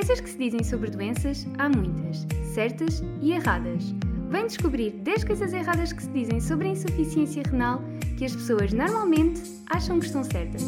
Coisas que se dizem sobre doenças há muitas, certas e erradas. Vem descobrir 10 coisas erradas que se dizem sobre a insuficiência renal que as pessoas normalmente acham que estão certas.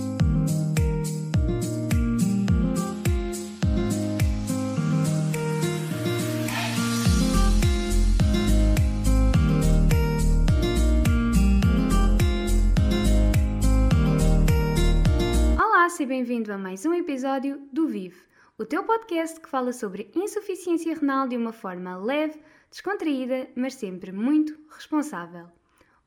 Olá, seja bem-vindo a mais um episódio do Vive, o teu podcast que fala sobre insuficiência renal de uma forma leve, descontraída, mas sempre muito responsável.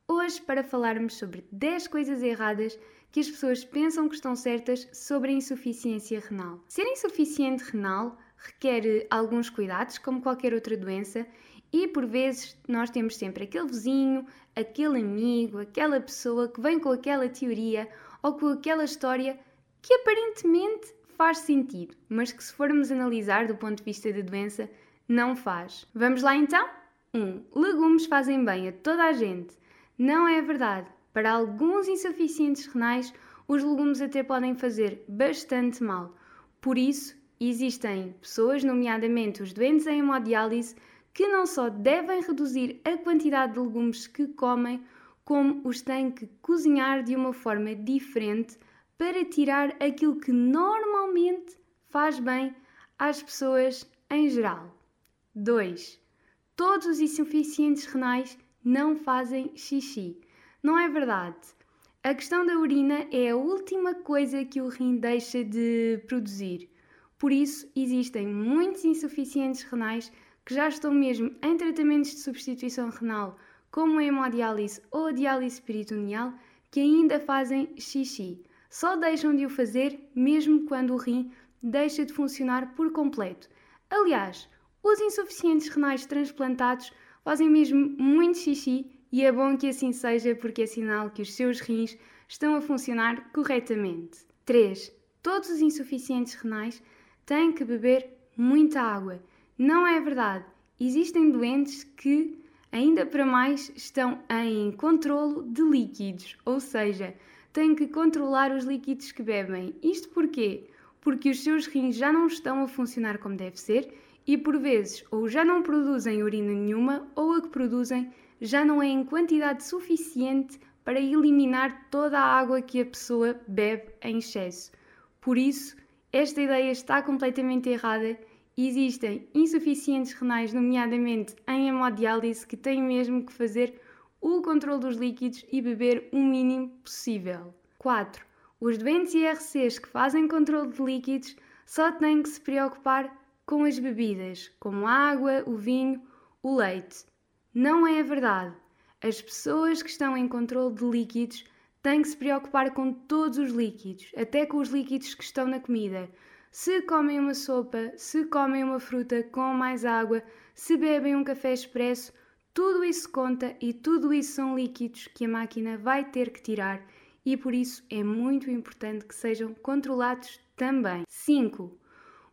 Hoje, para falarmos sobre 10 coisas erradas que as pessoas pensam que estão certas sobre a insuficiência renal. Ser insuficiente renal requer alguns cuidados, como qualquer outra doença, e por vezes nós temos sempre aquele vizinho, aquele amigo, aquela pessoa que vem com aquela teoria ou com aquela história que aparentemente faz sentido, mas que se formos analisar do ponto de vista da doença, não faz. Vamos lá então? 1. Um, legumes fazem bem a toda a gente. Não é verdade. Para alguns insuficientes renais, os legumes até podem fazer bastante mal. Por isso, existem pessoas, nomeadamente os doentes em hemodiálise, que não só devem reduzir a quantidade de legumes que comem, como os têm que cozinhar de uma forma diferente para tirar aquilo que normalmente faz bem às pessoas em geral. 2. Todos os insuficientes renais não fazem xixi. Não é verdade. A questão da urina é a última coisa que o rim deixa de produzir. Por isso, existem muitos insuficientes renais que já estão mesmo em tratamentos de substituição renal, como a hemodiálise ou a diálise peritoneal, que ainda fazem xixi só deixam de o fazer mesmo quando o rim deixa de funcionar por completo. Aliás, os insuficientes renais transplantados fazem mesmo muito xixi e é bom que assim seja porque é sinal que os seus rins estão a funcionar corretamente. 3. Todos os insuficientes renais têm que beber muita água. Não é verdade. Existem doentes que, ainda para mais, estão em controlo de líquidos, ou seja, têm que controlar os líquidos que bebem. Isto porquê? Porque os seus rins já não estão a funcionar como deve ser e por vezes ou já não produzem urina nenhuma ou a que produzem já não é em quantidade suficiente para eliminar toda a água que a pessoa bebe em excesso. Por isso, esta ideia está completamente errada. Existem insuficientes renais, nomeadamente em hemodiálise, que têm mesmo que fazer o controle dos líquidos e beber o mínimo possível. 4. Os doentes IRCs que fazem controle de líquidos só têm que se preocupar com as bebidas, como a água, o vinho, o leite. Não é verdade. As pessoas que estão em controle de líquidos têm que se preocupar com todos os líquidos, até com os líquidos que estão na comida. Se comem uma sopa, se comem uma fruta com mais água, se bebem um café expresso, tudo isso conta e tudo isso são líquidos que a máquina vai ter que tirar e por isso é muito importante que sejam controlados também. 5.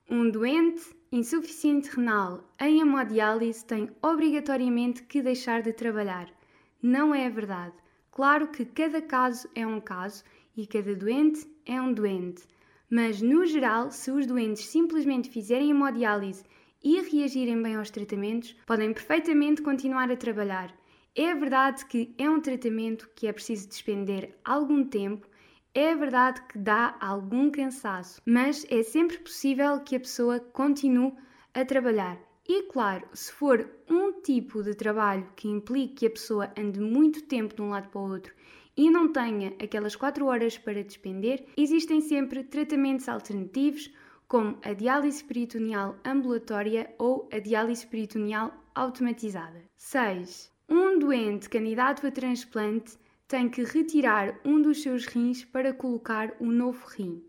Um doente insuficiente renal em hemodiálise tem obrigatoriamente que deixar de trabalhar. Não é verdade. Claro que cada caso é um caso e cada doente é um doente. Mas, no geral, se os doentes simplesmente fizerem hemodiálise e reagirem bem aos tratamentos, podem perfeitamente continuar a trabalhar. É verdade que é um tratamento que é preciso despender algum tempo, é verdade que dá algum cansaço, mas é sempre possível que a pessoa continue a trabalhar. E claro, se for um tipo de trabalho que implique que a pessoa ande muito tempo de um lado para o outro e não tenha aquelas 4 horas para despender, existem sempre tratamentos alternativos como a diálise peritoneal ambulatória ou a diálise peritoneal automatizada. 6. Um doente candidato a transplante tem que retirar um dos seus rins para colocar um novo rim.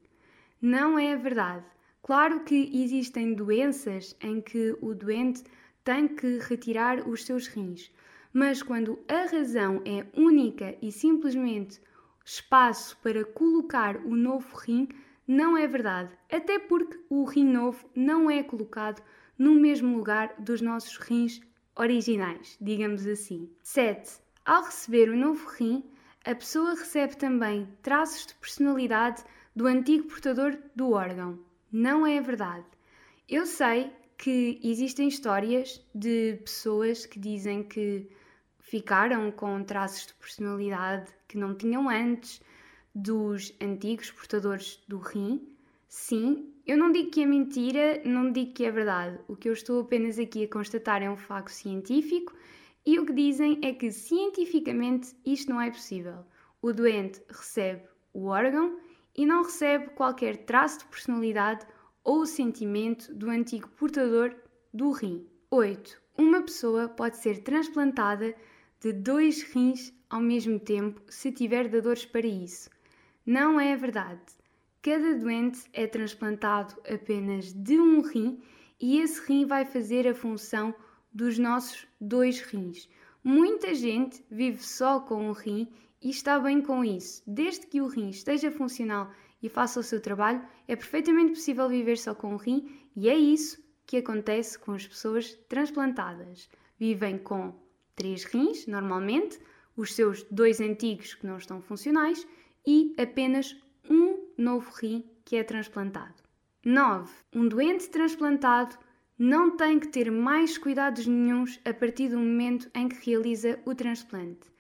Não é verdade. Claro que existem doenças em que o doente tem que retirar os seus rins, mas quando a razão é única e simplesmente espaço para colocar o novo rim, não é verdade, até porque o rim novo não é colocado no mesmo lugar dos nossos rins originais, digamos assim. 7. Ao receber o novo rim, a pessoa recebe também traços de personalidade do antigo portador do órgão. Não é verdade. Eu sei que existem histórias de pessoas que dizem que ficaram com traços de personalidade que não tinham antes dos antigos portadores do rim. Sim, eu não digo que é mentira, não digo que é verdade. O que eu estou apenas aqui a constatar é um facto científico e o que dizem é que cientificamente isto não é possível. O doente recebe o órgão e não recebe qualquer traço de personalidade ou sentimento do antigo portador do rim. 8. Uma pessoa pode ser transplantada de dois rins ao mesmo tempo se tiver dadores para isso. Não é verdade. Cada doente é transplantado apenas de um rim e esse rim vai fazer a função dos nossos dois rins. Muita gente vive só com um rim e está bem com isso. Desde que o rim esteja funcional e faça o seu trabalho, é perfeitamente possível viver só com um rim e é isso que acontece com as pessoas transplantadas. Vivem com três rins, normalmente, os seus dois antigos que não estão funcionais e apenas um novo rim que é transplantado. 9. Um doente transplantado não tem que ter mais cuidados nenhums a partir do momento em que realiza o transplante.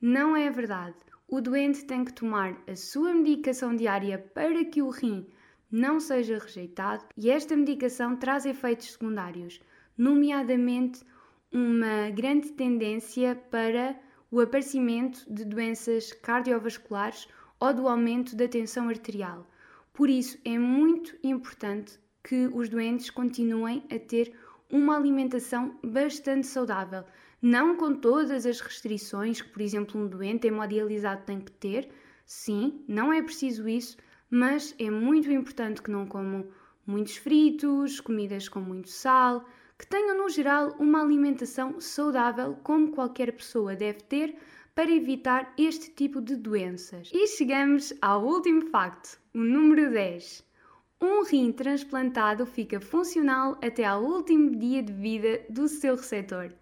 Não é verdade. O doente tem que tomar a sua medicação diária para que o rim não seja rejeitado e esta medicação traz efeitos secundários, nomeadamente uma grande tendência para o aparecimento de doenças cardiovasculares ou do aumento da tensão arterial. Por isso, é muito importante que os doentes continuem a ter uma alimentação bastante saudável, não com todas as restrições que, por exemplo, um doente hemodializado tem que ter. Sim, não é preciso isso, mas é muito importante que não comam muitos fritos, comidas com muito sal, que tenham no geral uma alimentação saudável, como qualquer pessoa deve ter, para evitar este tipo de doenças. E chegamos ao último facto, o número 10. Um rim transplantado fica funcional até ao último dia de vida do seu receptor.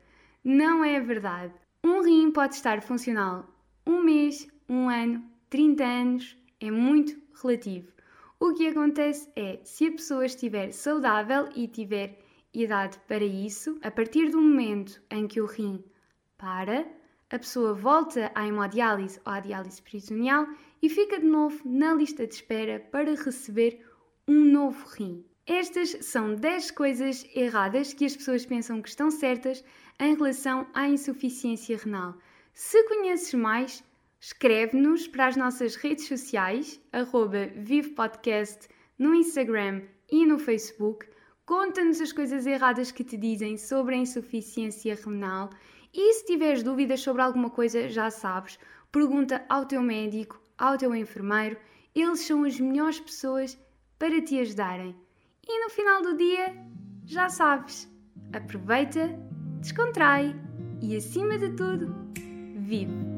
Não é verdade. Um rim pode estar funcional um mês, um ano, 30 anos, é muito relativo. O que acontece é, se a pessoa estiver saudável e tiver idade para isso, a partir do momento em que o rim para, a pessoa volta à hemodiálise ou à diálise peritoneal e fica de novo na lista de espera para receber um novo rim. Estas são 10 coisas erradas que as pessoas pensam que estão certas em relação à insuficiência renal. Se conheces mais, escreve-nos para as nossas redes sociais, arroba VivePodcast, no Instagram e no Facebook. Conta-nos as coisas erradas que te dizem sobre a insuficiência renal e se tiveres dúvidas sobre alguma coisa, já sabes, pergunta ao teu médico, ao teu enfermeiro, eles são as melhores pessoas para te ajudarem. E no final do dia, já sabes, aproveita, descontrai e acima de tudo, vive!